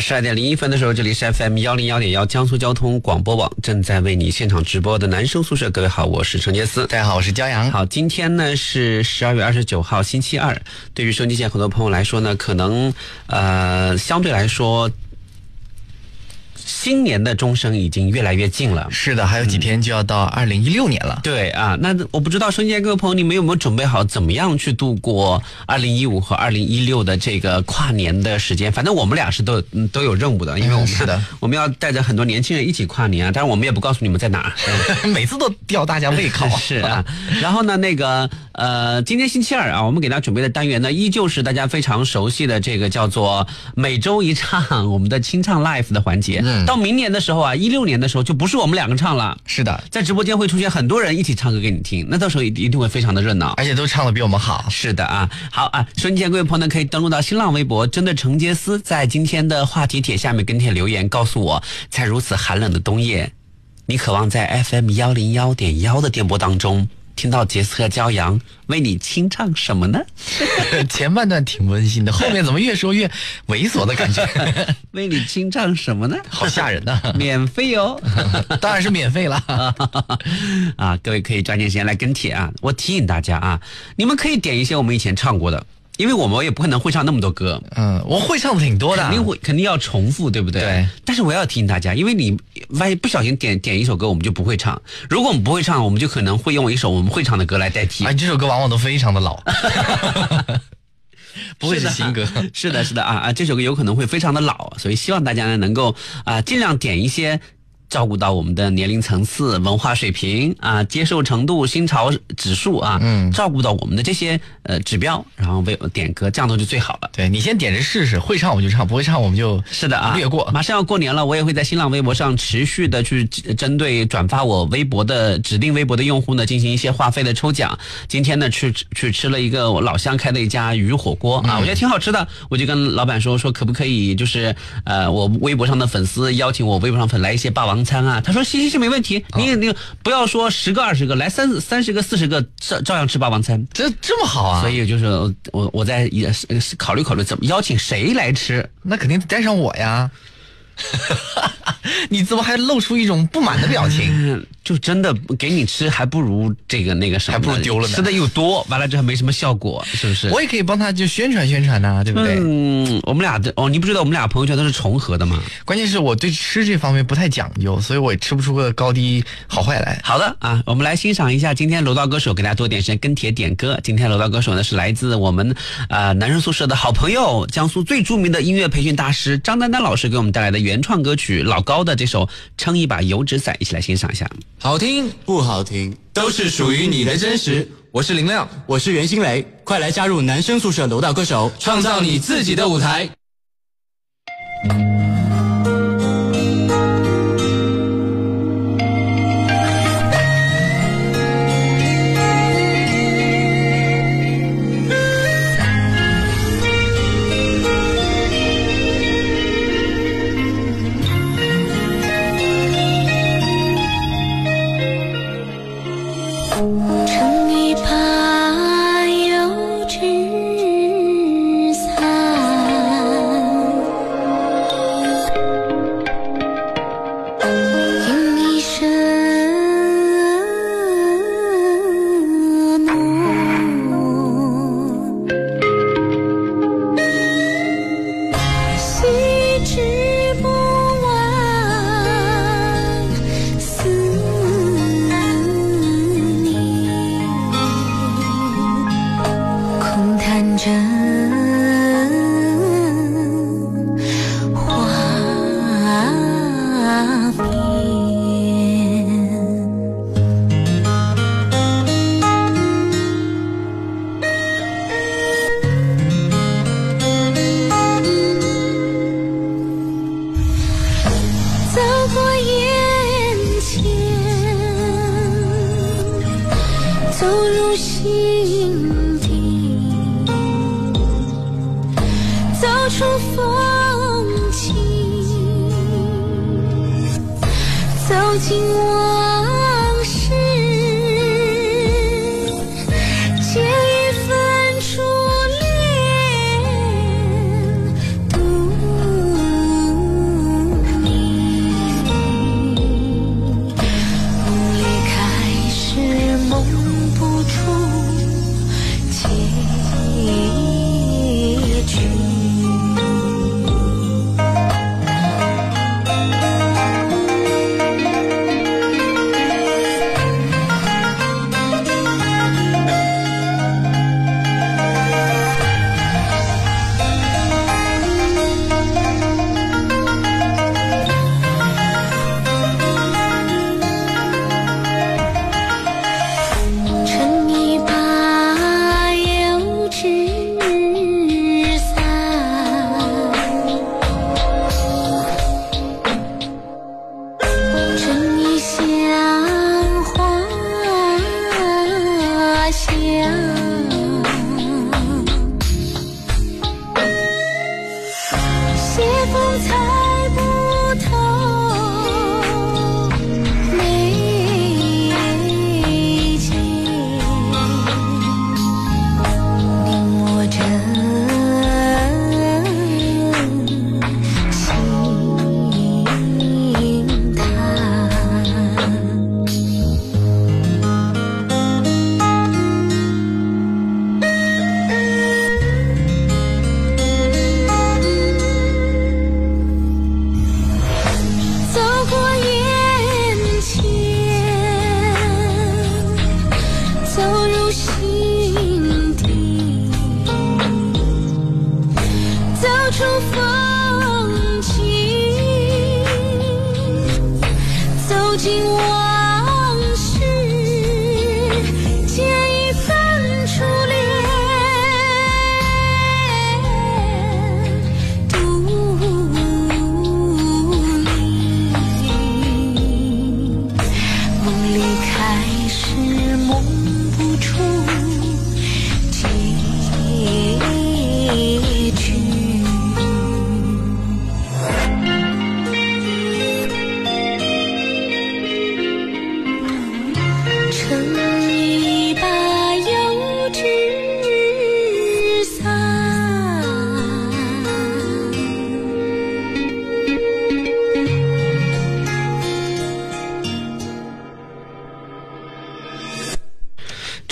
十二点零一分的时候，这里是 FM 幺零幺点幺江苏交通广播网正在为你现场直播的男生宿舍。各位好，我是陈杰思。大家好，我是焦阳。好，今天呢是十二月二十九号，星期二。对于收音机前很多朋友来说呢，可能呃相对来说。新年的钟声已经越来越近了，是的，还有几天就要到二零一六年了。对啊，那我不知道，瞬间各位朋友，你们有没有准备好怎么样去度过二零一五和二零一六的这个跨年的时间？反正我们俩是都都有任务的，因为我们是的，我们要带着很多年轻人一起跨年啊。但是我们也不告诉你们在哪儿，每次都吊大家胃口。是啊，然后呢，那个呃，今天星期二啊，我们给大家准备的单元呢，依旧是大家非常熟悉的这个叫做每周一唱我们的清唱 live 的环节。到明年的时候啊，一六年的时候就不是我们两个唱了，是的，在直播间会出现很多人一起唱歌给你听，那到时候一一定会非常的热闹，而且都唱的比我们好。是的啊，好啊，收音机前各位朋友呢，可以登录到新浪微博，针对程杰斯在今天的话题帖下面跟帖留言，告诉我，在如此寒冷的冬夜，你渴望在 FM 幺零幺点幺的电波当中。听到杰斯和骄阳为你清唱什么呢？前半段挺温馨的，后面怎么越说越猥琐的感觉？为你清唱什么呢？好吓人呐！免费哦，当然是免费了啊！各位可以抓紧时间来跟帖啊！我提醒大家啊，你们可以点一些我们以前唱过的。因为我们也不可能会唱那么多歌，嗯，我会唱的挺多的，肯定会肯定要重复，对不对？对。但是我要提醒大家，因为你万一不小心点点一首歌，我们就不会唱。如果我们不会唱，我们就可能会用一首我们会唱的歌来代替。啊，这首歌往往都非常的老，不会是新歌。是的，是的啊啊，这首歌有可能会非常的老，所以希望大家呢能够啊尽量点一些。照顾到我们的年龄层次、文化水平啊、接受程度、新潮指数啊，嗯，照顾到我们的这些呃指标，然后为点歌，这样做就最好了。对你先点着试试，会唱我们就唱，不会唱我们就是的啊，略过。马上要过年了，我也会在新浪微博上持续的去针对转发我微博的指定微博的用户呢进行一些话费的抽奖。今天呢去去吃了一个我老乡开的一家鱼火锅啊，我觉得挺好吃的，我就跟老板说说可不可以就是呃我微博上的粉丝邀请我微博上粉来一些霸王。王餐啊，他说行行行没问题，你你不要说十个二十个，来三三十个四十个照照样吃霸王餐，这这么好啊！所以就是我我在也是考虑考虑怎么邀请谁来吃，那肯定带上我呀。你怎么还露出一种不满的表情？就真的给你吃，还不如这个那个什么，还不如丢了呢。吃的又多，完了之后没什么效果，是不是？我也可以帮他就宣传宣传呐，对不对？嗯，我们俩的哦，你不知道我们俩朋友圈都是重合的吗？关键是我对吃这方面不太讲究，所以我也吃不出个高低好坏来。好的啊，我们来欣赏一下今天楼道歌手，给大家多点时间跟帖点歌。今天楼道歌手呢是来自我们啊男生宿舍的好朋友，江苏最著名的音乐培训大师张丹丹老师给我们带来的原创歌曲老高的这首《撑一把油纸伞》，一起来欣赏一下。好听不好听，都是属于你的真实。我是林亮，我是袁心蕾，快来加入男生宿舍楼道歌手，创造你自己的舞台。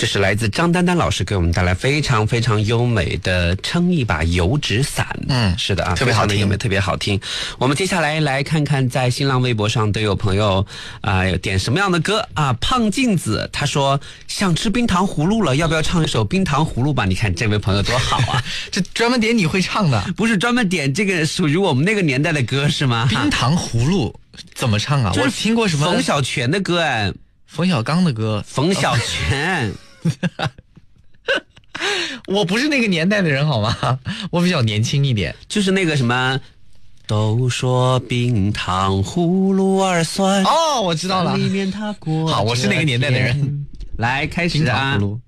这是来自张丹丹老师给我们带来非常非常优美的《撑一把油纸伞》。嗯是的啊，特别好听非常的优美，特别好听。我们接下来来看看，在新浪微博上都有朋友啊、点什么样的歌啊？胖镜子他说想吃冰糖葫芦了，要不要唱一首冰糖葫芦吧？你看这位朋友多好啊！这专门点你会唱的不是专门点这个属于我们那个年代的歌是吗？冰糖葫芦怎么唱啊？我听过什么冯小泉的歌哎，冯小刚的歌，冯小泉。我不是那个年代的人好吗？我比较年轻一点。就是那个什么，都说冰糖葫芦儿酸，哦，我知道了里，面它裹好我是那个年代的人。来，开始冰糖啊葫！芦。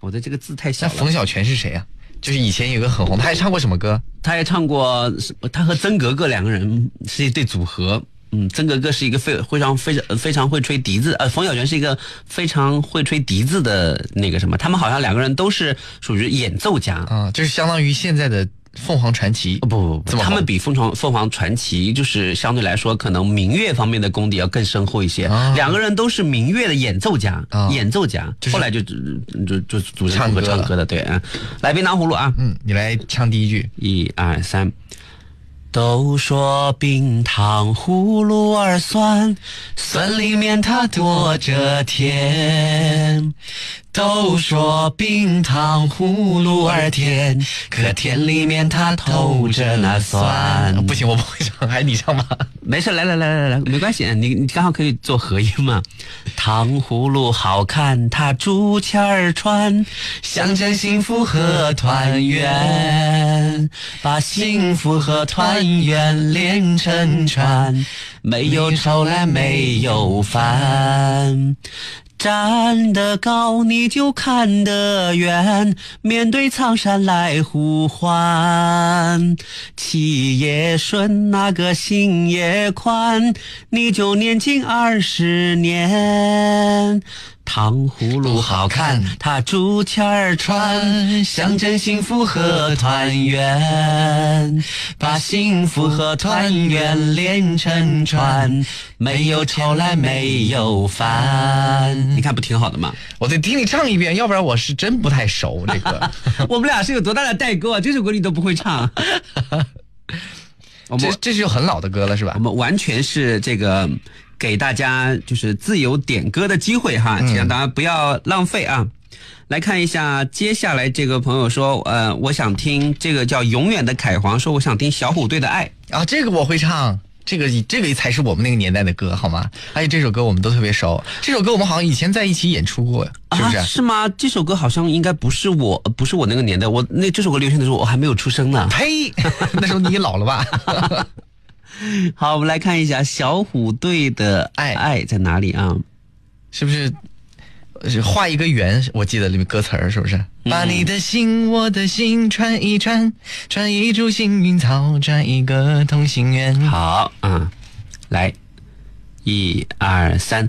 我的这个字太小了。那冯小泉是谁啊？就是以前有个很红，他还唱过什么歌？他还唱过，他和曾格格两个人是一对组合。嗯，曾格格是一个非非常非常非常会吹笛子，呃，冯小泉是一个非常会吹笛子的那个什么，他们好像两个人都是属于演奏家。啊，就是相当于现在的凤凰传奇。不不不，他们比凤凰凤凰传奇就是相对来说，可能民乐方面的功底要更深厚一些。啊两个人都是民乐的演奏家，啊演奏家，就是后来就就就就组成组合唱歌唱歌的。对，嗯，来冰糖葫芦啊，嗯，你来唱第一句。一二三。都说冰糖葫芦儿酸，酸里面它躲着甜。都说冰糖葫芦儿甜，可甜里面它透着那酸。不行，我不会唱，还是你唱吧。没事，来来来来来，没关系，你你刚好可以做合音嘛。糖葫芦好看，它竹签儿穿，象征幸福和团圆，把幸福和团圆连成串，没有愁来没有烦。站得高，你就看得远。面对苍山来呼唤，气也顺，那个心也宽，你就年轻二十年。糖葫芦好看，它竹签儿穿，象征幸福和团圆。把幸福和团圆连成串，没有愁来没有烦。你看不挺好的吗？我得听你唱一遍，要不然我是真不太熟这个。我们俩是有多大的代沟啊？这首歌你都不会唱。我 们这这是很老的歌了是吧我？们完全是这个给大家就是自由点歌的机会哈，请大家不要浪费啊。来看一下，接下来这个朋友说，呃，我想听这个叫永远的凯皇说，我想听小虎队的爱。啊，这个我会唱。这个这个才是我们那个年代的歌，好吗？而且这首歌我们都特别熟，这首歌我们好像以前在一起演出过，是不是？啊？是吗？这首歌好像应该不是我，不是我那个年代。我那这首歌流行的时候，我还没有出生呢。呸！那时候你老了吧？好，我们来看一下小虎队的爱爱在哪里啊？是不是？是画一个圆，我记得里面歌词儿是不是？把你的心，我的心串一串，串一株幸运草，串一个同心圆。好，嗯，来，一二三，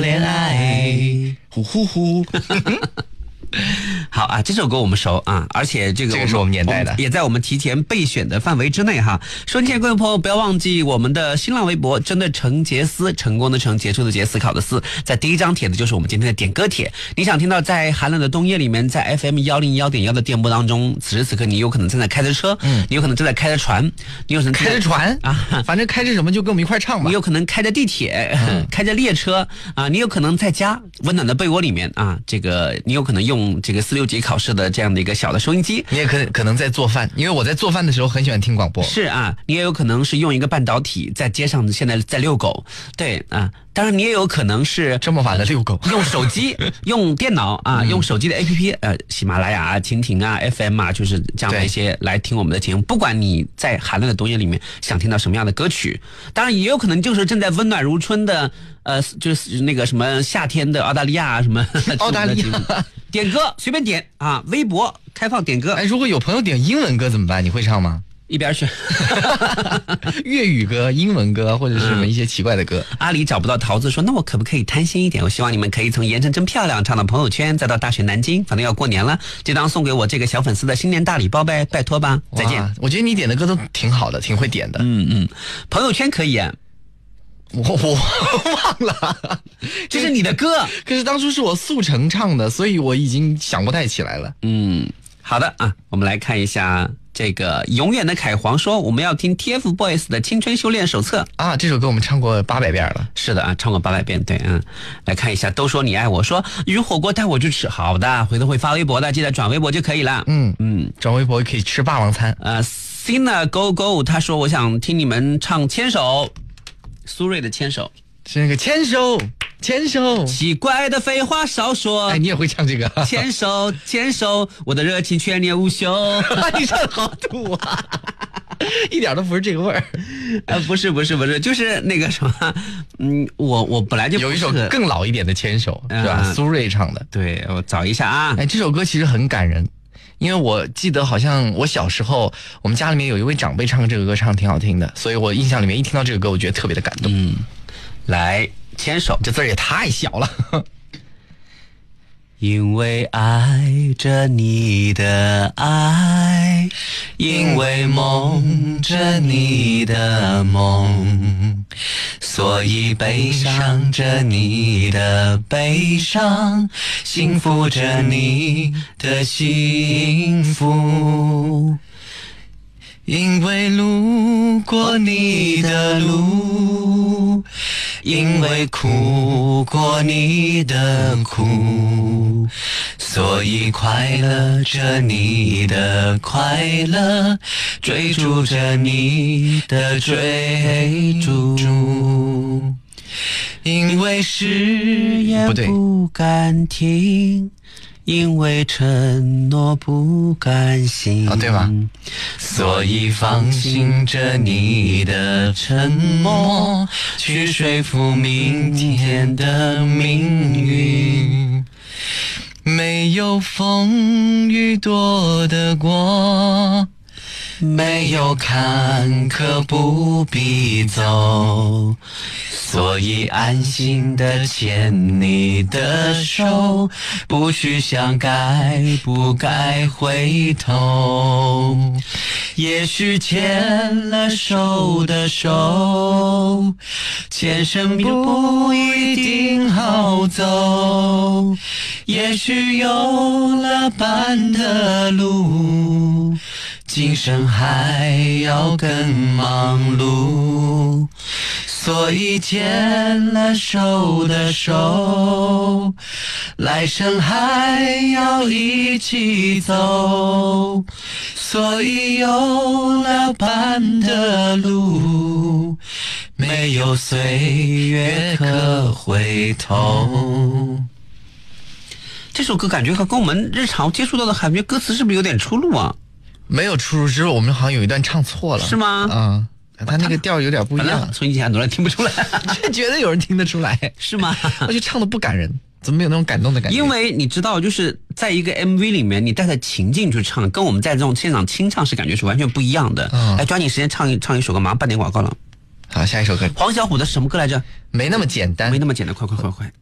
恋爱。呼呼呼！好啊，这首歌我们熟啊，而且这个这个是我们年代的也在我们提前备选的范围之内哈。收听各位朋友，不要忘记我们的新浪微博，真的成杰思，成功的成，杰出的杰，思考的思，在第一张帖子就是我们今天的点歌帖。你想听到在寒冷的冬夜里面，在 FM 幺零幺点幺的电波当中，此时此刻你有可能正在开着车，嗯，你有可能正在开着船，你有可能开着船啊，反正开着什么就跟我们一块唱吧你。有可能开着地铁，开着列车啊，你有可能在家温暖的被窝里面啊，这个你有可能用这个四六级考试的这样的一个小的收音机。你也可可能在做饭，因为我在做饭的时候很喜欢听广播。是啊，你也有可能是用一个半导体在街上现在在遛狗，对啊，当然你也有可能是这么晚了遛狗，用手机、用电脑啊，用手机的 APP，呃，喜马拉雅啊、蜻蜓啊、FM 啊，就是这样的一些来听我们的节目。不管你在寒冷的冬夜里面想听到什么样的歌曲，当然也有可能就是正在温暖如春的，呃，就是那个什么夏天的澳大利亚啊什么 澳大利亚点歌随便点啊，微博开放点歌哎，，如果有朋友点英文歌怎么办？你会唱吗？一边去。粤语歌、英文歌或者是什么一些奇怪的歌？阿里找不到桃子说：“那我可不可以贪心一点？我希望你们可以从盐城真漂亮唱到朋友圈，再到大学南京，反正要过年了，就当送给我这个小粉丝的新年大礼包呗，拜托吧，再见。我觉得你点的歌都挺好的，挺会点的。嗯嗯，朋友圈可以，啊，我我忘了，这是你的歌。可是当初是我速成唱的，所以我已经想不太起来了。嗯，好的啊，我们来看一下这个永远的凯皇说，我们要听 TFBOYS 的《青春修炼手册》。啊，这首歌我们唱过八百遍了。是的啊，唱过八百遍，对，嗯，来看一下，都说你爱我，说鱼火锅带我去吃，好的，回头会发微博的，记得转微博就可以了。嗯嗯，转微博可以吃霸王餐。呃，Sina Go Go，他说我想听你们唱《牵手》，苏芮的《牵手是那个牵手，牵手》。。奇怪的废话少说哎，，你也会唱这个？牵手牵手，我的热情全年无休。你唱的好土啊，一点都不是这个味儿。呃，不是不是不是，就是那个什么，嗯，我我本来就有一首更老一点的《牵手》，是吧？嗯苏芮唱的。对我找一下啊，哎，这首歌其实很感人，因为我记得好像我小时候，我们家里面有一位长辈唱这个歌，唱的挺好听的，所以我印象里面一听到这个歌，我觉得特别的感动。嗯，来牵手，这字儿也太小了。因为爱着你的爱，因为梦着你的梦，所以悲伤着你的悲伤，幸福着你的幸福。因为路过你的路，因为苦过你的苦，所以快乐着你的快乐，追逐着你的追逐。因为誓言不敢听，因为承诺不甘心。所以放心着你的沉默，去说服明天的命运。没有风雨躲得过，没有坎坷不必走，所以安心的牵你的手，不去想该不该回头。也许牵了手的手，前生不一定好走。也许有了伴的路，今生还要更忙碌。所以牵了手的手，来生还要一起走。所以有了伴的路，没有岁月可回头。这首歌感觉和跟我们日常接触到的感觉歌词是不是有点出入啊？没有出入，之后我们好像有一段唱错了，是吗啊，他那个调有点不一样，从以前很多人听不出来，这 觉得有人听得出来，是吗？而且唱的不感人，怎么没有那种感动的感觉？因为你知道，就是在一个 MV 里面，你带着情境去唱，跟我们在这种现场清唱是感觉是完全不一样的。嗯来，抓紧时间唱一唱一首歌，马上半点广告了。好，下一首歌黄小琥的什么歌来着？没那么简单没，那么简单，快快快快！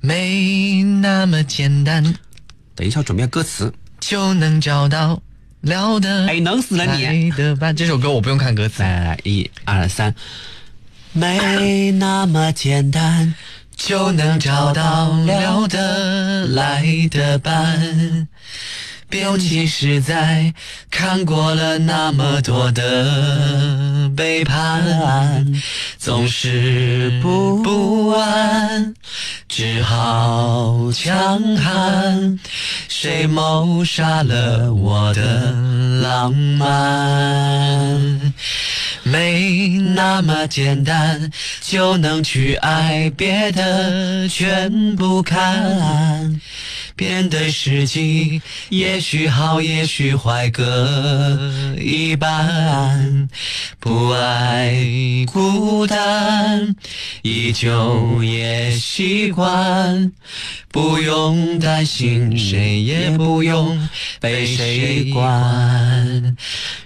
没那么简单等一下，准备歌词。就能找到聊的哎，能死了你！这首歌我不用看歌词，来来来，一二三，没那么简单，就能找到聊得来的伴。尤其是在看过了那么多的背叛，总是不不安，只好强悍。谁谋杀了我的浪漫？没那么简单就能去爱，别的全不看。面对世纪，也许好，也许坏，各一半。不爱孤单，依旧也习惯。不用担心，谁也不用被谁管。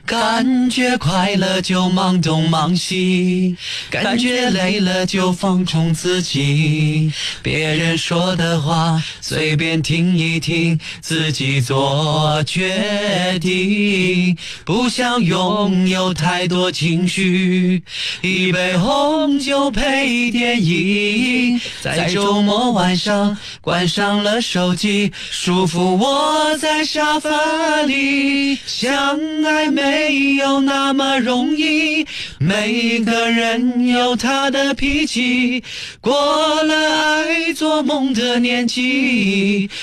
感觉快乐就忙东忙西，感觉累了就放纵自己。别人说的话随便听听一听，自己做决定。不想拥有太多情绪，一杯红酒配电影，在周末晚上关上了手机，舒服窝在沙发里。相爱没有那么容易，每个人有他的脾气，过了爱做梦的年纪，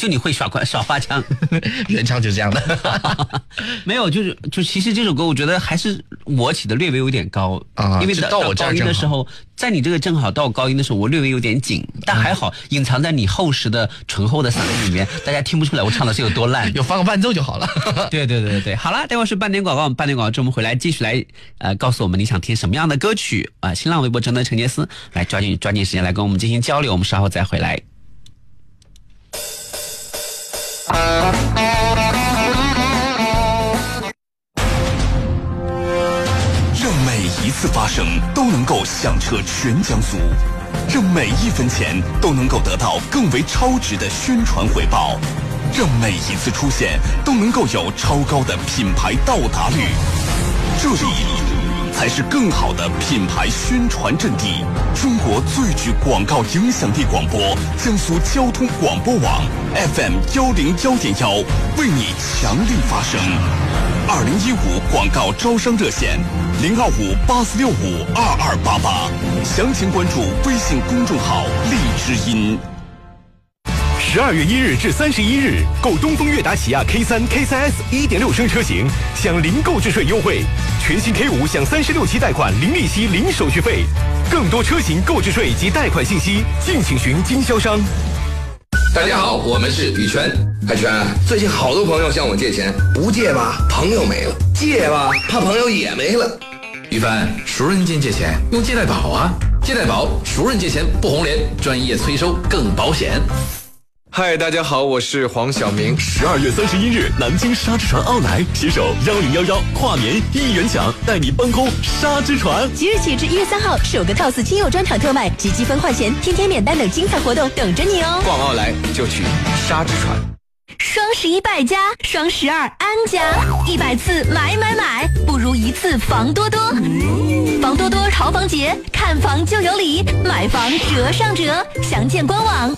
就你会耍花耍花枪。原唱就这样的 没有，就是就其实这首歌，我觉得还是我起的略微有点高啊因为到我高音的时候，在你这个正好到我高音的时候，我略微有点紧，但还好隐藏在你厚实的醇厚的嗓音里面，大家听不出来我唱的是有多烂。有放个伴奏就好了。对对对对对，好了，待会儿是半点广告，半点广告之后我们回来继续来呃告诉我们你想听什么样的歌曲啊、新浪微博真的陈杰斯来抓紧抓紧时间来跟我们进行交流，我们稍后再回来。让每一次发生都能够响彻全江苏，让每一分钱都能够得到更为超值的宣传回报，让每一次出现都能够有超高的品牌到达率。这里才是更好的品牌宣传阵地。中国最具广告影响力广播，江苏交通广播网 FM 幺零幺点幺，为你强力发声。二零一五广告招商热线零二五八四六五二二八八，详情关注微信公众号“荔枝音”。十二月一日至三十一日，购东风悦达起亚 K 三、K 三 S 一点六升车型，享零购置税优惠；全新 K 五享三十六期贷款，零利息、零手续费。更多车型购置税及贷款信息，敬请询经销商。大家好，我们是宇泉。海泉，最近好多朋友向我借钱，不借吧，朋友没了；借吧，怕朋友也没了。于帆，熟人间借钱用借贷宝啊，借贷宝熟人借钱不红脸，专业催收更保险。嗨，大家好，我是黄晓明。十二月三十一日，南京沙之船奥莱携手幺零幺幺跨年一元抢，带你搬空沙之船。即日起至一月三号，首个 TOS 亲友专场特卖及积分换钱、天天免单等精彩活动等着你哦！逛奥莱就去沙之船。双十一败家，双十二安家，一百次买买买，不如一次房多多。房多多淘房节，看房就有礼，买房折上折，详见官网。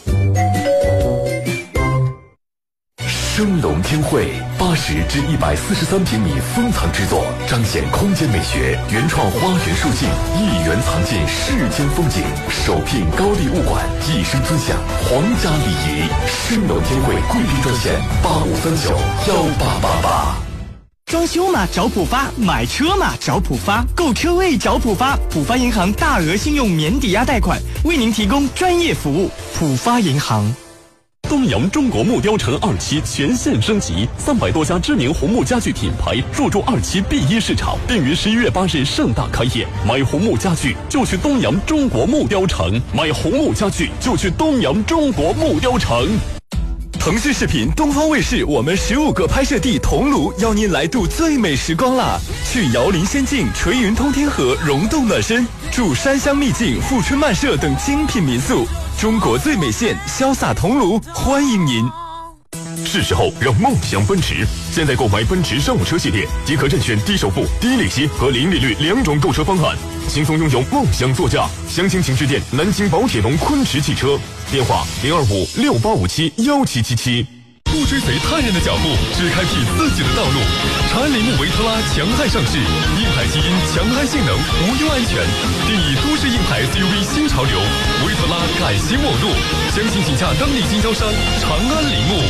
升龙天汇八十至一百四十三平米封藏之作，彰显空间美学，原创花园树境，一园藏尽世间风景。首聘高丽物管，一生尊享皇家礼仪。升龙天汇贵宾专线八五三九幺八八。八。装修嘛找浦发，买车嘛找浦发，购车位找浦发。浦发。银行大额信用免抵押贷款，为您提供专业服务。浦发。银行。东阳中国木雕城二期全线升级，三百多家知名红木家具品牌入驻二期 B 一市场，并于十一月八日盛大开业。买红木家具就去东阳中国木雕城，买红木家具就去东阳中国木雕城。腾讯视频、东方卫视，我们十五个拍摄地桐庐邀您来度最美时光啦！去瑶林仙境、垂云通天河溶洞暖身，住山乡秘境、富春漫舍等精品民宿。中国最美县，潇洒桐庐，欢迎您！是时候让梦想奔驰。现在购买奔驰商务车系列，即可任选低首付、低利息和零利率两种购车方案，轻松拥有梦想座驾。详情请致电南京宝铁龙昆驰汽车，电话零二五六八五七幺七七七。不追随他人的脚步，只开辟自己的道路。长安铃木维特拉强悍上市，硬派基因，强悍性能，无忧安全，定义都市硬派 SUV 新潮流。维特拉改新网络，详情请洽当地经销商长安铃木。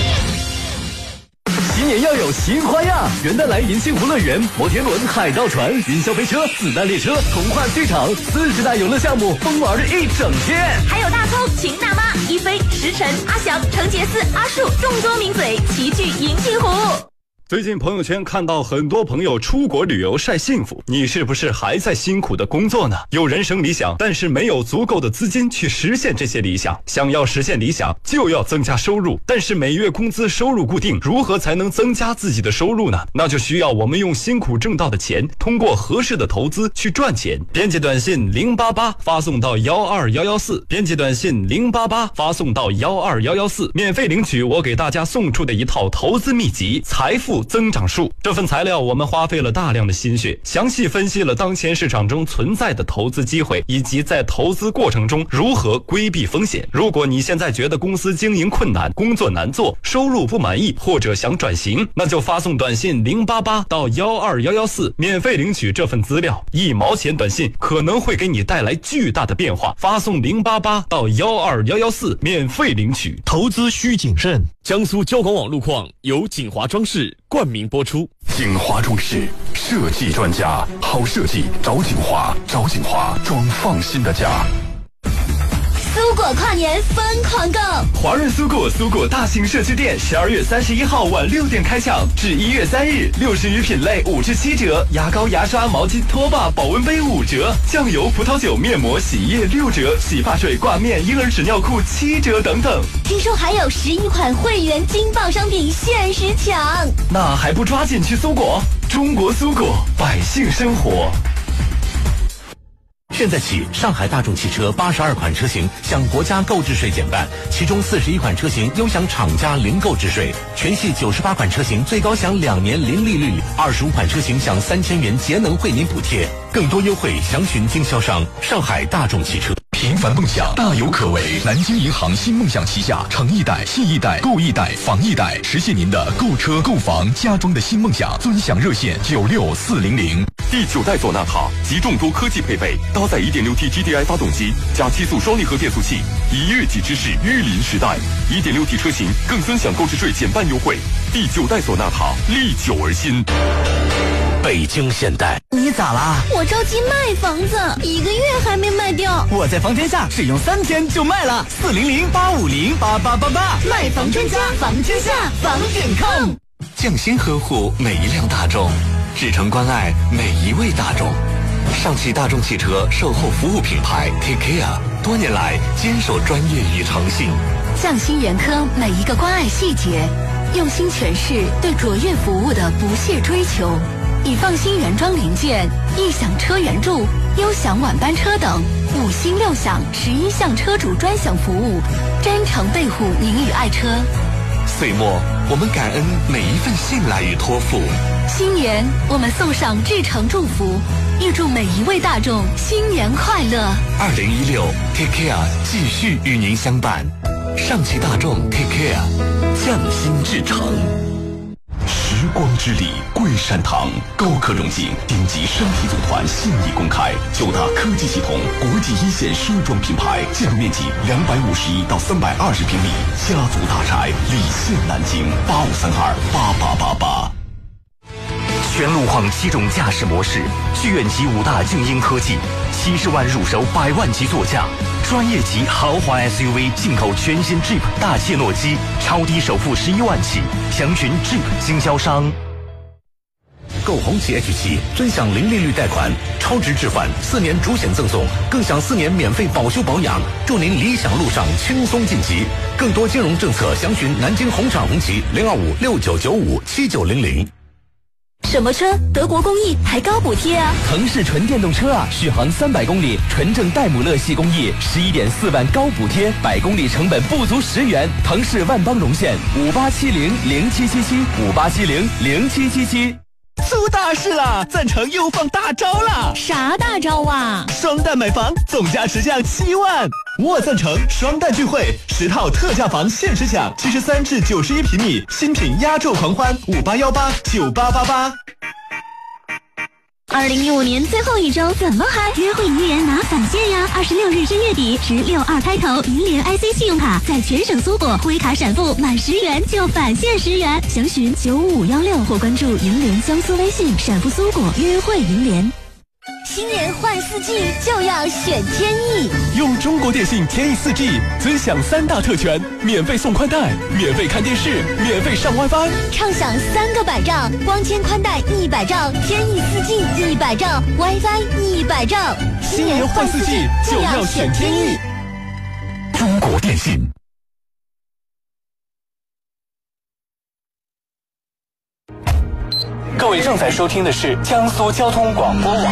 新年要有新花样，元旦来银幸福乐园，摩天轮、海盗船、云霄飞车、子弹列车、童话剧场，四十大游乐项目，疯玩的一整天。还有大葱、请大妈、一飞、石晨、阿翔、程杰斯、阿树，众多名嘴齐聚银杏湖。最近朋友圈看到很多朋友出国旅游晒幸福，你是不是还在辛苦的工作呢？有人生理想，但是没有足够的资金去实现这些理想。想要实现理想，就要增加收入，但是每月工资收入固定，如何才能增加自己的收入呢？那就需要我们用辛苦挣到的钱，通过合适的投资去赚钱。编辑短信零八八发送到幺二幺幺四，编辑短信零八八发送到幺二幺幺四，免费领取我给大家送出的一套投资秘籍《财富》。增长数。这份材料我们花费了大量的心血，详细分析了当前市场中存在的投资机会，以及在投资过程中如何规避风险。如果你现在觉得公司经营困难、工作难做、收入不满意，或者想转型，那就发送短信零八八到幺二幺幺四，免费领取这份资料。一毛钱短信可能会给你带来巨大的变化。发送零八八到幺二幺幺四，免费领取。投资需谨慎。江苏交广网路况由锦华装饰冠名播出。锦华装饰设计专家，好设计找锦华，找锦华装放心的家。苏果跨年疯狂购，华润苏果苏果大型社区店十二月三十一号晚六点开抢，至一月三日，六十余品类五至七折，牙膏、牙刷、毛巾、拖把、保温杯五折，酱油、葡萄酒、面膜、洗衣液六折，洗发水、挂面、婴儿纸尿裤七折等等。听说还有十一款会员金爆商品限时抢，那还不抓紧去苏果？中国苏果，百姓生活。现在起，上海大众汽车八十二款车型享国家购置税减半，其中四十一款车型优享厂家零购置税，全系九十八款车型最高享两年零利率，二十五款车型享三千元节能惠民补贴。更多优惠详询经销商。上海大众汽车。平凡梦想大有可为。南京银行新梦想旗下诚易贷、信易贷、购易贷、房易贷，实现您的购车、购房、家装的新梦想。尊享热线九六四零零。第九代索纳塔集众多科技配备，搭载 1.6T GDI 发动机加七速双离合变速器，一跃即知是玉林时代。1.6T 车型更尊享购置税减半优惠。第九代索纳塔历久而新。北京现代，你咋啦？我着急卖房子，一个月还没卖掉。我在房天下使用三天就卖了，四零零八五零八八八八，卖房专家房天下房点控。匠心呵护每一辆大众，至诚关爱每一位大众。上汽大众汽车售后服务品牌 Takea 多年来坚守专业与诚信，匠心严苛每一个关爱细节，用心诠释对卓越服务的不懈追求。以放心原装零件、异享车援助、优享晚班车等五星六享十一项车主专享服务，真诚备护您与爱车。岁末，我们感恩每一份信赖与托付。新年，我们送上至诚祝福，预祝每一位大众新年快乐。二零一六，Take Care 继续与您相伴。上汽大众 Take Care，匠心至诚。光之礼，桂山堂高科融景顶级山体组团现已公开，九大科技系统，国际一线奢装品牌，建筑面积两百五十一到三百二十平米，家族大宅，礼县南京八五三二八八八八。全路况七种驾驶模式，剧院级五大静音科技，七十万入手，百万级座驾，专业级豪华 SUV，进口全新 Jeep 大切诺基，超低首付十一万起，详询 Jeep 经销商。购红旗 H 七，尊享零利率贷款，超值置换，四年主险赠送，更享四年免费保修保养，祝您理想路上轻松晋级。更多金融政策，详询南京红厂红旗零二五六九九五七九零零。什么车？德国工艺还高补贴啊！腾势纯电动车啊，续航三百公里，纯正戴姆勒系工艺，十一点四万高补贴，百公里成本不足十元。腾势万邦荣县五八七零零七七七五八七零零七七七。出大事了！赞成又放大招了！啥大招啊？双蛋买房总价直降七万！我赞成双蛋聚会，十套特价房限时抢，七十三至九十一平米，新品压轴狂欢，五八幺八九八八八。二零一五年最后一周怎么嗨？约会银联拿返现呀！二十六日至月底，十六二开头银联 IC 信用卡在全省苏果挥卡闪付满十元就返现十元，详询九五五幺六或关注银联江苏微信闪付苏果约会银联。新年换四 G 就要选天翼，用中国电信天翼四 G，尊享三大特权：免费送宽带、免费看电视、免费上 WiFi，畅享三个百兆，光纤宽带一百兆，天翼四 G 一百兆，WiFi 一百兆。新年换四 G 就要选天翼。中国电信。各位正在收听的是江苏交通广播网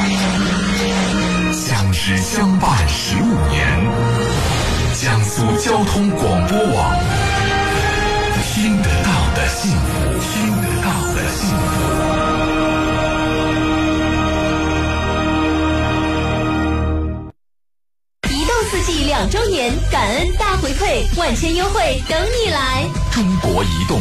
相知相伴十五年江苏交通广播网听得到的幸福听得到的幸福移动四季两周年感恩大回馈万千优惠等你来中国移动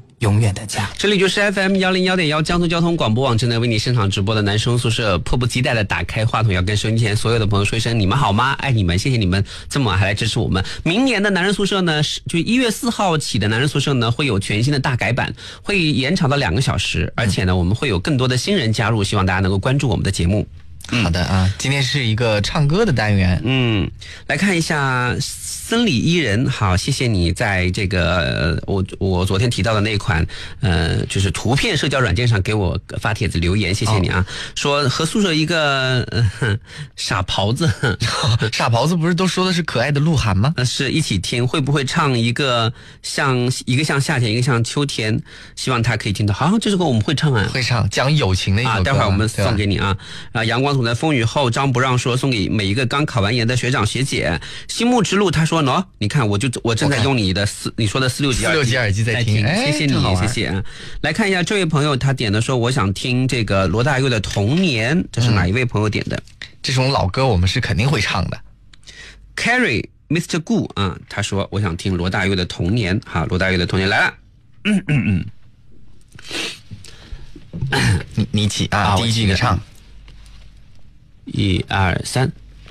永远的家。这里就是 FM 幺零幺点幺江苏交通广播网正在为你现场直播的男生宿舍，迫不及待的打开话筒，要跟收音机前所有的朋友说一声你们好吗？爱你们，谢谢你们这么晚还来支持我们。明年的男人宿舍呢，是就一月四号起的男人宿舍呢，会有全新的大改版，会延长到两个小时，而且呢，我们会有更多的新人加入，希望大家能够关注我们的节目。好的啊，今天是一个唱歌的单元。嗯，来看一下森里伊人，好，谢谢你在这个呃我我昨天提到的那款呃，就是图片社交软件上给我发帖子留言，谢谢你啊。说和宿舍一个、呃、傻狍子，傻狍子不是都说的是可爱的鹿晗吗？呃是一起听，会不会唱一个像一个像夏天，一个像秋天？希望他可以听到。好，这首歌我们会唱啊，会唱讲友情的一首歌啊，待会儿我们送给你啊。啊，阳光总在风雨后，张不让说送给每一个刚考完研的学长学姐。心木之路，他说喏，你看我就我正在用你的四你说的四六级四六级耳机在在听哎谢谢你谢谢啊。来看一下这位朋友，他点的说我想听这个罗大佑的《童年》，这是哪一位朋友点的？这种老歌我们是肯定会唱的。Carry Mr. Gu 啊，他说我想听罗大佑的《童年》。好，罗大佑的《童年》来了。嗯嗯嗯。你你起啊，第一句你唱。一二三，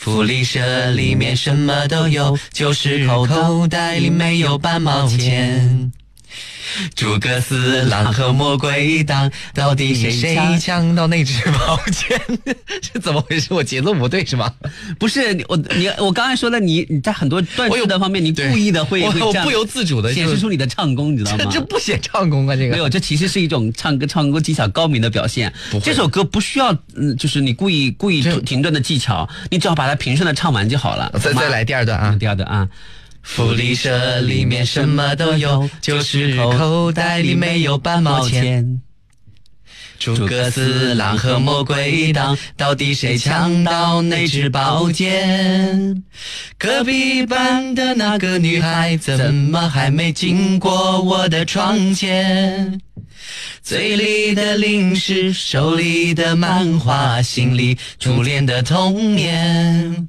福利社里面什么都有，就是口袋里没有半毛钱。诸葛四郎和魔鬼党，到底谁谁抢？到那只宝剑？是怎么回事？我节奏不对是吗？不是我你我刚才说了你你在很多段式的方面，你故意的会不由自主的显示出你的唱功，你知道吗？这这不显唱功啊，这个没有，这其实是一种唱歌唱歌技巧高明的表现。这首歌不需要嗯，就是你故意故意停顿的技巧，你只要把它平顺的唱完就好了。再再来第二段啊，第二段啊。福利社里面什么都有，就是口袋里没有半毛钱。诸葛四郎和魔鬼党，到底谁抢到那支宝剑？隔壁班的那个女孩，怎么还没经过我的窗前？嘴里的零食，手里的漫画，心里初恋的童年。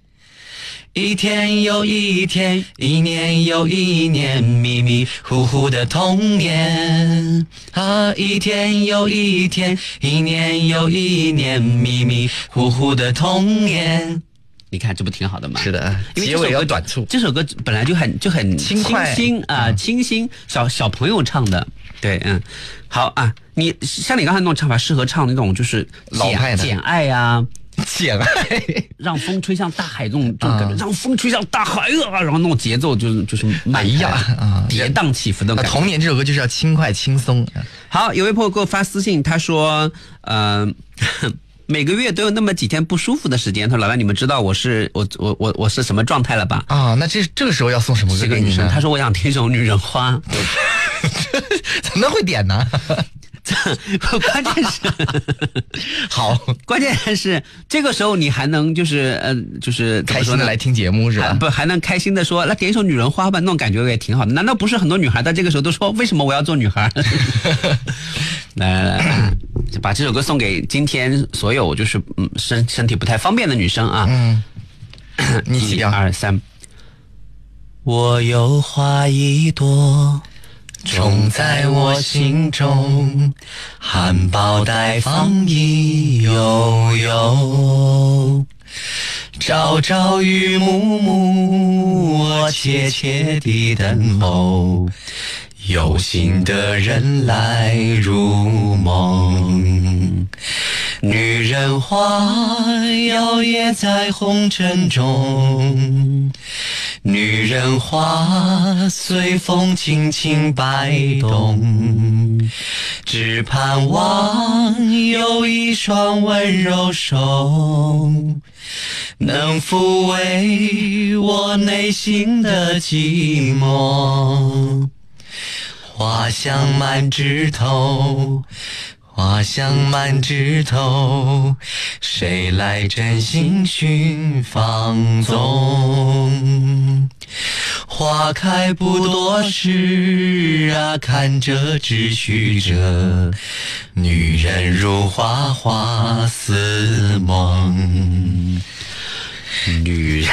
一天又一天，一年又一年，迷迷糊糊的童年啊！一天又一天，一年又一年，迷迷糊糊的童年。你看这不挺好的吗？是的，结尾因为这首歌要短促。这首歌本来就很就很轻快新啊，清新，小小朋友唱的。对，嗯，好啊，你像你刚才那种唱法，适合唱那种就是简老派的简爱呀、简爱，让风吹向大海这种这种感觉，啊让风吹向大海啊，然后那种节奏就是就是慢哎呀啊跌宕起伏的那感觉。童年这首歌就是要轻快轻松。好，有位朋友给我发私信，他说，呃，每个月都有那么几天不舒服的时间。他说：“老板，你们知道我是我我我我是什么状态了吧？”啊，那这这个时候要送什么歌这个女生，给你呢？她说：“我想听一首《女人花》。怎么会点呢？关键是 好，关键是这个时候你还能就是呃就是开心的来听节目是吧？不还能开心的说来点一首《女人花》吧，那种感觉也挺好的。难道不是很多女孩在这个时候都说为什么我要做女孩？来来来，把这首歌送给今天所有就是嗯身身体不太方便的女生啊。嗯，你一二三，我有花一朵。种在我心中，含苞待放意悠悠。朝朝与暮暮，我切切地等候，有心的人来入梦。女人花摇曳在红尘中。女人花随风轻轻摆动，只盼望有一双温柔手，能抚慰我内心的寂寞。花香满枝头。花香满枝头，谁来真心寻芳踪？花开不多时啊，看着只须着。女人如花，花似梦。女人，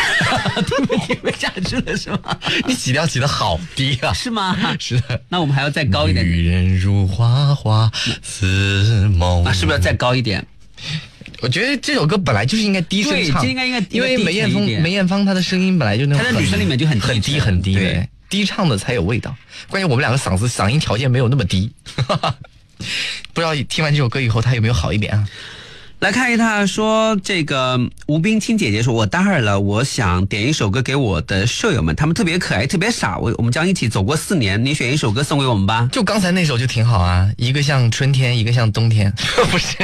听没听没下去了是吗？你起调起的好低啊！是吗？是的。那我们还要再高一点。女人如花，花似梦。啊，是不是要再高一点？我觉得这首歌本来就是应该低声唱，应该应该因为梅艳芳梅艳芳她的声音本来就那她在女生里面就很很低很低，对，低唱的才有味道。关键我们两个嗓子嗓音条件没有那么低，不知道听完这首歌以后他有没有好一点啊？来看一下，说这个吴冰清姐姐说：“我大二了，我想点一首歌给我的舍友们，他们特别可爱，特别傻。我我们将一起走过四年，你选一首歌送给我们吧。就刚才那首就挺好啊，一个像春天，一个像冬天，不是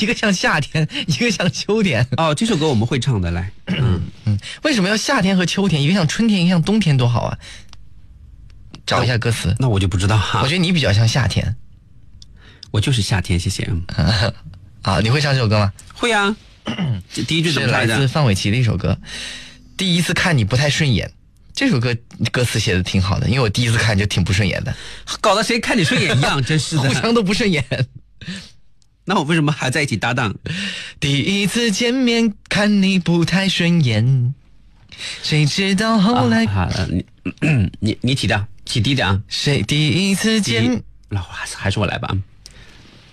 一个像夏天，一个像秋天。哦，这首歌我们会唱的，来，嗯嗯，为什么要夏天和秋天？一个像春天，一个像冬天，多好啊！找一下歌词，那我就不知道哈。我觉得你比较像夏天，我就是夏天，谢谢。” 啊，你会唱这首歌吗？会啊，第一句怎么来自范玮琪的一首歌。第一次看你不太顺眼，这首歌歌词写的挺好的，因为我第一次看就挺不顺眼的，搞得谁看你顺眼一样，真是的，互相都不顺眼。那我为什么还在一起搭档？第一次见面看你不太顺眼，谁知道后来？好了，你 你你起调，起低点啊。谁第一次见？那还是还是我来吧。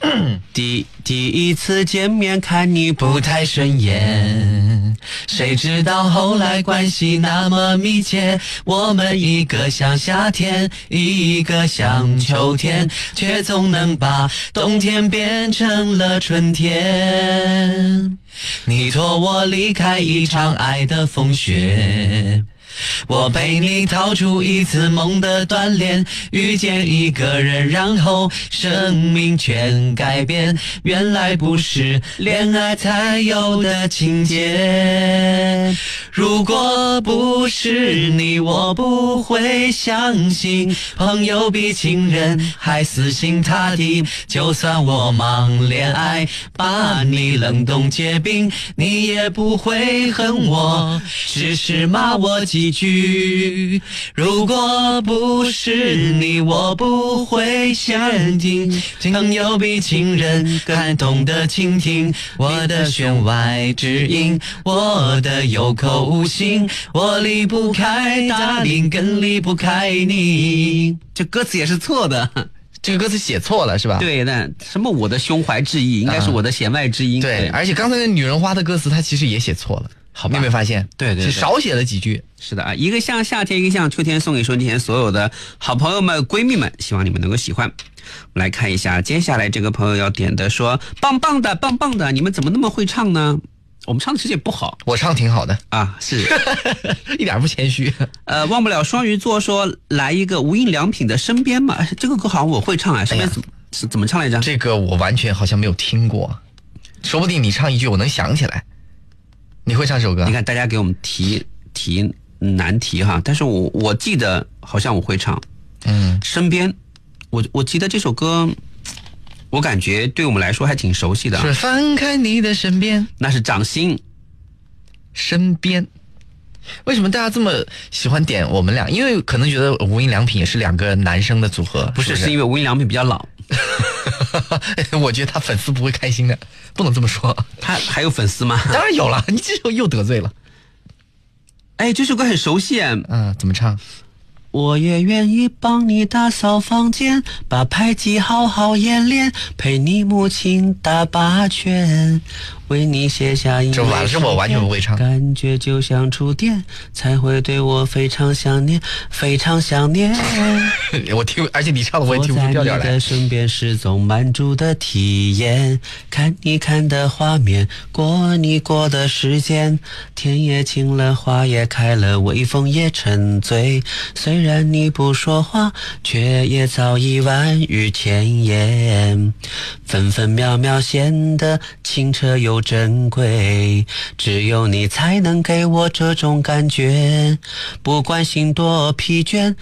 第第一次见面看你不太顺眼，谁知道后来关系那么密切？我们一个像夏天，一个像秋天，却总能把冬天变成了春天。你托我离开一场爱的风雪。我陪你逃出一次梦的锻炼，遇见一个人，然后生命全改变。原来不是恋爱才有的情节。如果不是你，我不会相信朋友比情人还死心塌地。就算我忙恋爱，把你冷冻结冰，你也不会恨我，只是骂我几。一句，如果不是你，我不会相信。朋友比情人更懂得倾听我的弦外之音，我的有口无心，我离不开大林，更离不开你。这歌词也是错的，这个歌词写错了是吧？对，那什么我的胸怀之意，应该是我的弦外之音。对，而且刚才那女人花的歌词，她其实也写错了。好，你有没有发现？对对，少写了几句。是的啊，一个像夏天，一个像秋天，送给收音机前所有的好朋友们、闺蜜们，希望你们能够喜欢。我们来看一下，接下来这个朋友要点的，说棒棒的，棒棒的，你们怎么那么会唱呢？我们唱的其实也不好，我唱挺好的啊，是 一点不谦虚。呃，忘不了双鱼座说来一个无印良品的身边嘛，这个歌好像我会唱啊，身边怎么是怎么唱来着？这个我完全好像没有听过，说不定你唱一句我能想起来。你会唱这首歌？你看大家给我们提提难题哈，但是我我记得好像我会唱，嗯，身边，我我记得这首歌，我感觉对我们来说还挺熟悉的啊。是翻开你的身边，那是掌心。身边，为什么大家这么喜欢点我们俩？因为可能觉得无印良品也是两个男生的组合，不是，是是因为无印良品比较老。我觉得他粉丝不会开心的，不能这么说。他还有粉丝吗？当然有了，你这又又得罪了。哎，这首歌很熟悉。嗯，怎么唱？我也愿意帮你打扫房间，把排挤好好演练，陪你母亲打八拳，为你写下一这完了，这我完全不会唱。感觉就像触电，才会对我非常想念，非常想念。我听，而且你唱的我也听不出调调来。坐在你的身边，是种满足的体验，看你看的画面，过你过的时间，天也晴了，花也开了，微风也沉醉。虽然你不说话，却也早已万语千言，分分秒秒显得清澈又珍贵。只有你才能给我这种感觉，不管心多疲倦。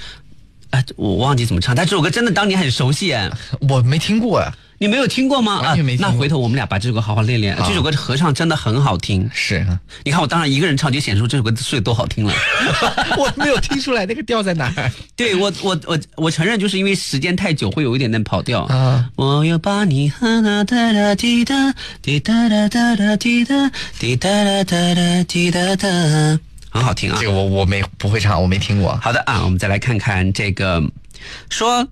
啊，我忘记怎么唱，但这首歌真的当年很熟悉哎，我没听过啊，你没有听过吗？啊。那回头我们俩把这首歌好好练练。这首歌合唱真的很好听，是啊。你看我当然一个人唱，就显出这首歌是有多好听了。我没有听出来那个调在哪儿。对我，我我我承认，就是因为时间太久，会有一点点跑调。啊，我要把你和那哒哒滴哒滴哒哒哒哒滴哒滴哒哒哒哒滴哒哒。很好听啊！这个我我没不会唱，我没听过。好的啊，我们再来看看这个，说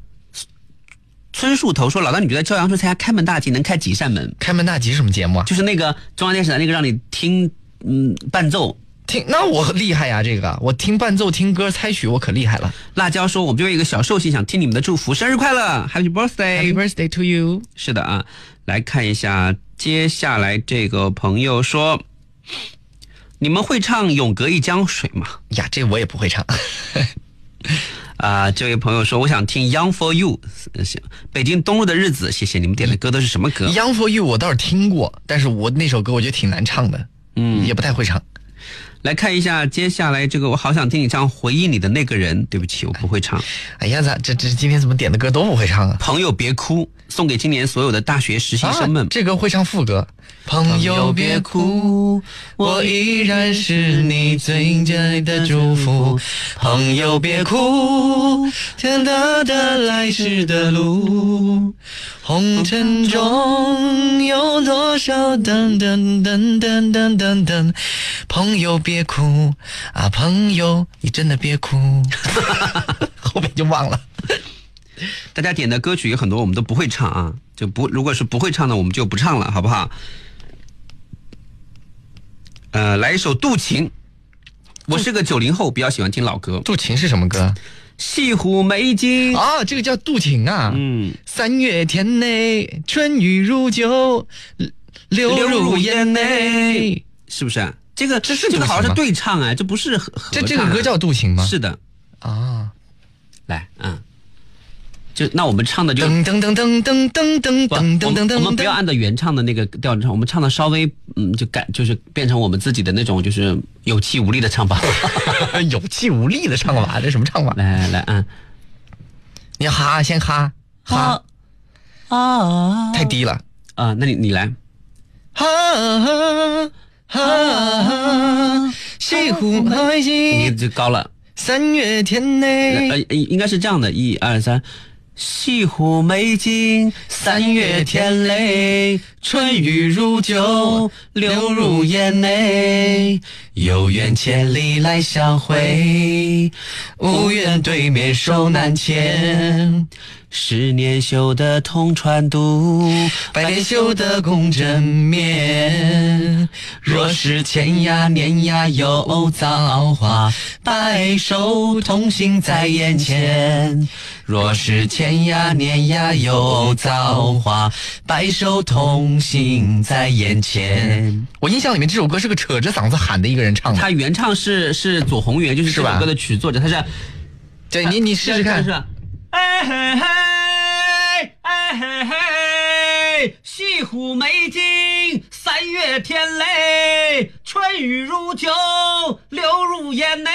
村树头说老大，你觉得朝阳春参加开门大吉能开几扇门？开门大吉什么节目啊？就是那个中央电视台那个让你听嗯伴奏。听，那我厉害呀！这个我听伴奏、听歌、猜曲，我可厉害了。辣椒说：“我们这边有一个小寿星，想听你们的祝福，生日快乐，Happy Birthday，Happy Birthday to you。”是的啊，来看一下接下来这个朋友说：“你们会唱《永隔一江水》吗？”呀，这我也不会唱。啊，这位朋友说：“我想听《Young for You》，行，北京东路的日子，谢谢你们点的歌都是什么歌？《Young for You》我倒是听过，但是我那首歌我觉得挺难唱的，嗯，也不太会唱。来看一下接下来这个，我好想听你唱《回忆你的那个人》。对不起，我不会唱。哎呀，咋这这今天怎么点的歌都不会唱啊？朋友别哭，送给今年所有的大学实习生们。啊、这个会唱副歌。朋友别哭，我依然是你最爱的祝福。朋友别哭，天大的来时的路，红尘中有多少等等等等等等等。朋友别哭啊，朋友，你真的别哭。后面就忘了。大家点的歌曲有很多我们都不会唱啊，就不如果是不会唱的，我们就不唱了，好不好？呃，来一首《渡情》。我是个九零后，比较喜欢听老歌。《渡情》是什么歌？西湖美景啊，这个叫《渡情》啊。嗯，三月天内，春雨如酒，流入眼内，是不是？这个这是这个好像是对唱哎，这不是合这这个歌叫《渡情》吗？是的。啊，来，嗯。就那我们唱的就噔噔噔噔噔噔噔噔噔噔噔，我们不要按照原唱的那个调唱，我们唱的稍微嗯就改，就是变成我们自己的那种就是有气无力的唱法。有气无力的唱法，这什么唱法？来来来，嗯，你哈先哈哈。啊，太低了。啊，那你你来，哈哈哈，西湖美景，你就高了，三月天内，呃应该是这样的，一二三。西湖美景，三月天嘞，春雨如酒，流入眼内。有缘千里来相会，无缘对面手难牵。十年修得同船渡，百年修得共枕眠。若是天涯年涯有造化，白首同行在眼前。若是天涯年涯有造化，白首同行在眼前。我印象里面这首歌是个扯着嗓子喊的一个人唱的，他原唱是是左宏元，就是这首歌的曲作者，他是。对你，你试试看。是。哎嘿嘿，哎嘿嘿，西湖美景，三月天雷，春雨如酒，流入眼内。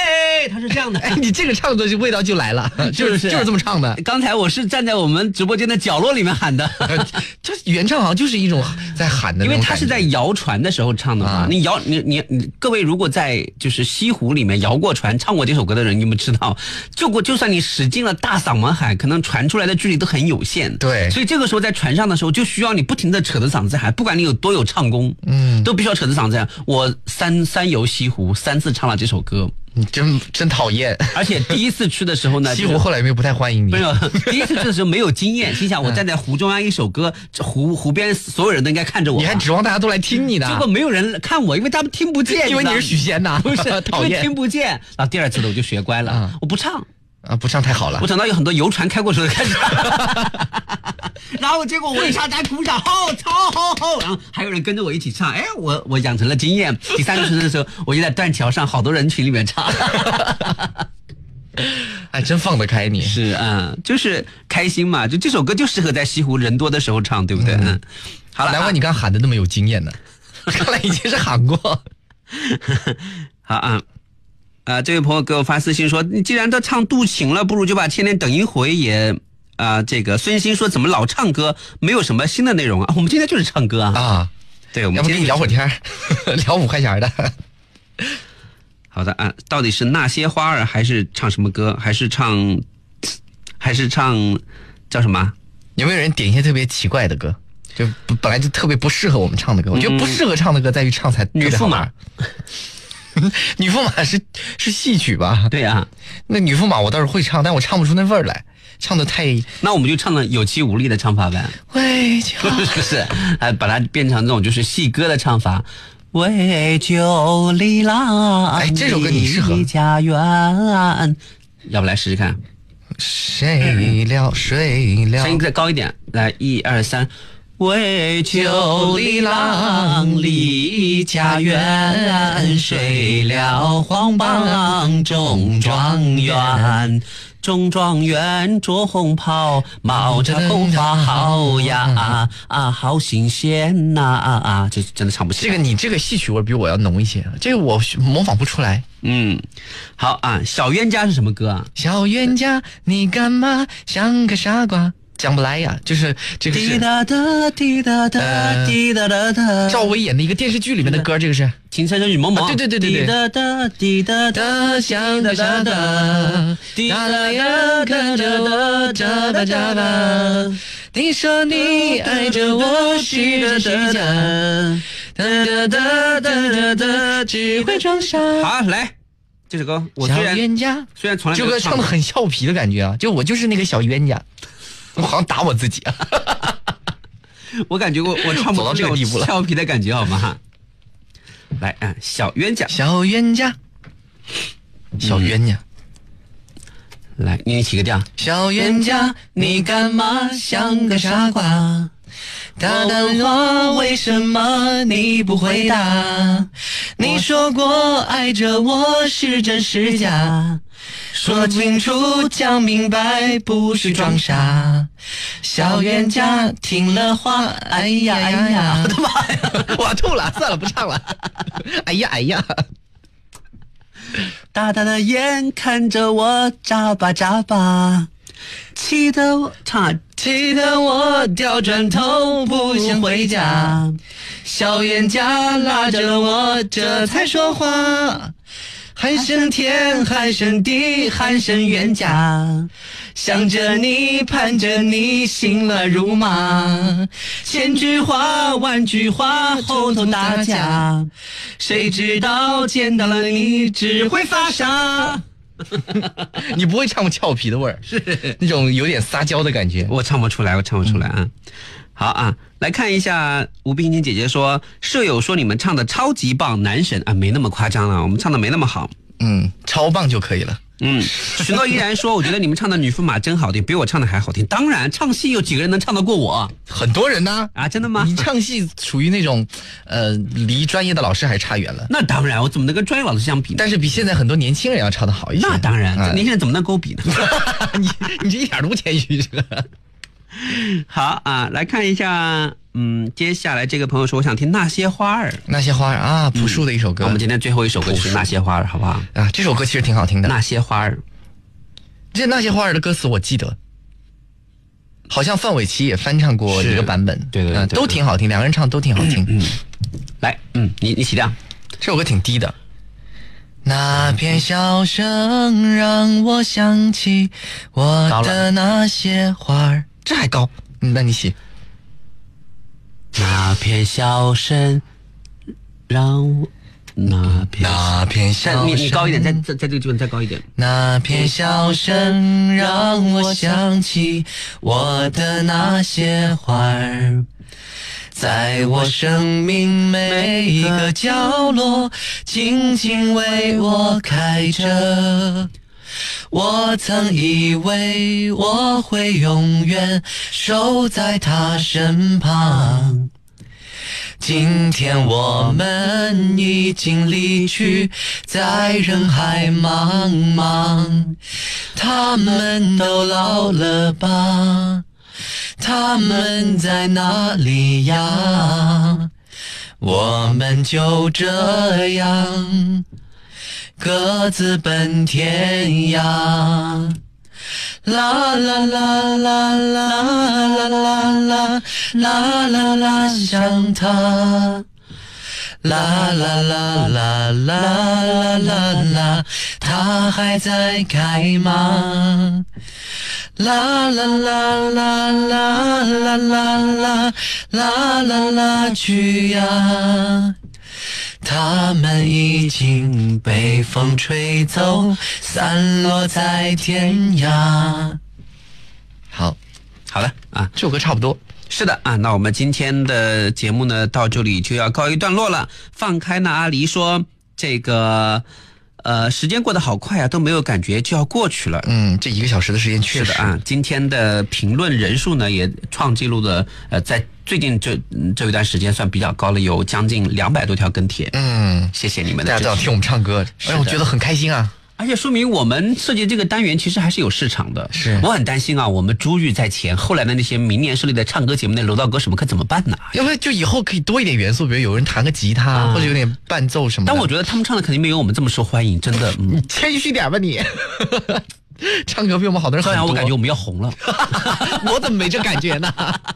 他是这样的。哎，你这个唱的味道就来了，就是就是这么唱的。刚才我是站在我们直播间的角落里面喊的，这原唱好像就是一种在喊的，因为他是在摇船的时候唱的嘛。你摇你你你，各位如果在就是西湖里面摇过船、唱过这首歌的人，你们知道，就过就算你使劲了大嗓门喊，可能传出来的距离都很有限。对，所以这个时候在船上的时候，就需要你不停的扯着嗓子喊，不管你有多有唱功，嗯，都必须要扯着嗓子喊。我三三游西湖，三次唱了这首歌。你真真讨厌！而且第一次去的时候呢，西湖后来又不太欢迎你。没有，第一次去的时候没有经验，心想我站在湖中央一首歌，湖湖边所有人都应该看着我，你还指望大家都来听你的？结果没有人看我，因为他们听不见。因为你是许仙呐，不是 讨厌听不见。然后第二次的，我就学乖了，我不唱。啊，不唱太好了。我想到有很多游船开过时候开始，然后结果我一下，大家鼓掌，好，超好，好，然后还有人跟着我一起唱，哎，我我养成了经验。第三次的时候，我就在断桥上好多人群里面唱，哎，真放得开你。是啊，就是开心嘛，就这首歌就适合在西湖人多的时候唱，对不对？嗯。好了，难怪你刚喊的那么有经验呢，看来已经是喊过。好啊。啊，这位朋友给我发私信说：“你既然都唱《渡情》了，不如就把《千年等一回》也……啊，这个孙鑫说怎么老唱歌，没有什么新的内容啊？我们今天就是唱歌啊！啊，对，我们今天聊会儿天 聊五块钱的。好的啊，到底是那些花儿，还是唱什么歌？还是唱，还是唱叫什么？有没有人点一些特别奇怪的歌？就本来就特别不适合我们唱的歌？我觉得不适合唱的歌在于唱才女驸马。” 女驸马是是戏曲吧？对呀，那女驸马我倒是会唱，但我唱不出那味儿来，唱的太……那我们就唱的有气无力的唱法呗。为救不是，哎，把它变成这种就是戏歌的唱法。为救离郎，哎，这首歌你适合。家园，要不来试试看？谁了？谁了？声音再高一点，来，一二三。为救离郎离家园，睡了黄榜中状元。中状元着红袍，冒着红花，好呀啊，好新鲜呐啊！这真的唱不起。这个你这个戏曲味比我要浓一些，这个我模仿不出来。嗯，好啊，小冤家是什么歌啊？小冤家，你干嘛像个傻瓜？讲不来呀，就是这个是。滴答答，滴答答，滴答答答。赵薇演的一个电视剧里面的歌，这个是《情深深雨蒙蒙》。对对对对对。滴答答，滴答答，像个傻瓜。滴答答，跟着我，眨巴眨巴。你说你爱着我，是真是假？哒哒哒哒哒哒，只会装傻。好，来这首歌，我虽然虽然从来这歌唱的很俏皮的感觉啊，就我就是那个小冤家。我好像打我自己啊！我感觉我我唱不到这个地步了，俏皮的感觉好吗？来，嗯，小冤家，小冤家，小冤家，来，你起个调。小冤家，你干嘛像个傻瓜？打电话为什么你不回答？你说过爱着我是真是假？说清楚，讲明白，不许装傻。小冤家听了话，哎呀哎呀，我的妈呀，我吐了，算了，不唱了。哎呀哎呀，大大的眼看着我眨巴眨巴，气得我唱，气得我掉转头不想回家。小冤家拉着我，这才说话。海深天，喊声地，喊声冤家，想着你，盼着你，心乱如麻。千句话，万句话，后头打架。谁知道见到了你，只会发傻。你不会唱俏皮的味儿，是那种有点撒娇的感觉。我唱不出来，我唱不出来啊。好啊，来看一下吴冰晶姐姐说，舍友说你们唱的超级棒，男神啊，没那么夸张了，我们唱的没那么好，嗯，超棒就可以了。嗯，许诺依然说，我觉得你们唱的女驸马真好听，比我唱的还好听。当然，唱戏有几个人能唱得过我？很多人呢。啊，真的吗？你唱戏属于那种，呃，离专业的老师还差远了。那当然，我怎么能跟专业老师相比？但是比现在很多年轻人要唱的好一些。那当然，年轻人怎么能跟我比呢？你你这一点都不谦虚，这个。好啊，来看一下嗯，接下来这个朋友说，我想听那些花儿，那些花儿啊，朴树的一首歌。我们今天最后一首歌就是那些花儿，好不好？啊，这首歌其实挺好听的。那些花儿，这那些花儿的歌词我记得，好像范玮琪也翻唱过一个版本，对对对，都挺好听，两个人唱都挺好听。嗯，来，嗯，你你起调，这首歌挺低的。那片笑声让我想起我的那些花儿，这还高？那你起。那片笑声让我那片那片笑声，你你高一点，在在在这个地方再高一点。那片笑声让我想起我的那些花儿。在我生命每一个角落，静静为我开着。我曾以为我会永远守在他身旁，今天我们已经离去，在人海茫茫。他们都老了吧？他们在哪里呀？我们就这样各自奔天涯。啦啦啦啦啦啦啦啦啦啦啦，想他。啦啦啦啦啦啦啦啦，他还在开吗？啦啦啦啦啦啦啦啦啦啦啦去呀！他们已经被风吹走，散落在天涯。好，好了啊，这首歌差不多。是的啊，那我们今天的节目呢，到这里就要告一段落了。放开那阿狸说这个。呃，时间过得好快啊，都没有感觉就要过去了。嗯，这一个小时的时间确实啊。今天的评论人数呢，也创纪录的，呃，在最近这这一段时间算比较高了，有将近两百多条跟帖。嗯，谢谢你们的。大家都要听我们唱歌，哎，我觉得很开心啊。而且说明我们设计这个单元其实还是有市场的。是，我很担心啊，我们珠玉在前，后来的那些明年设立的唱歌节目那楼道歌什么可怎么办呢？要不就以后可以多一点元素，比如有人弹个吉他，或者有点伴奏什么。但我觉得他们唱的肯定没有我们这么受欢迎，真的。你谦虚点吧你。唱歌比我们好的人很多。我感觉我们要红了。我怎么没这感觉呢？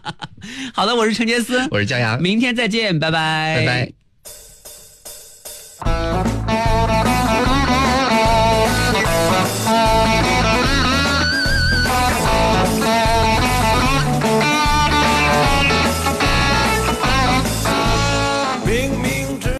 好的，我是陈杰斯，我是江阳，明天再见，拜拜，拜拜。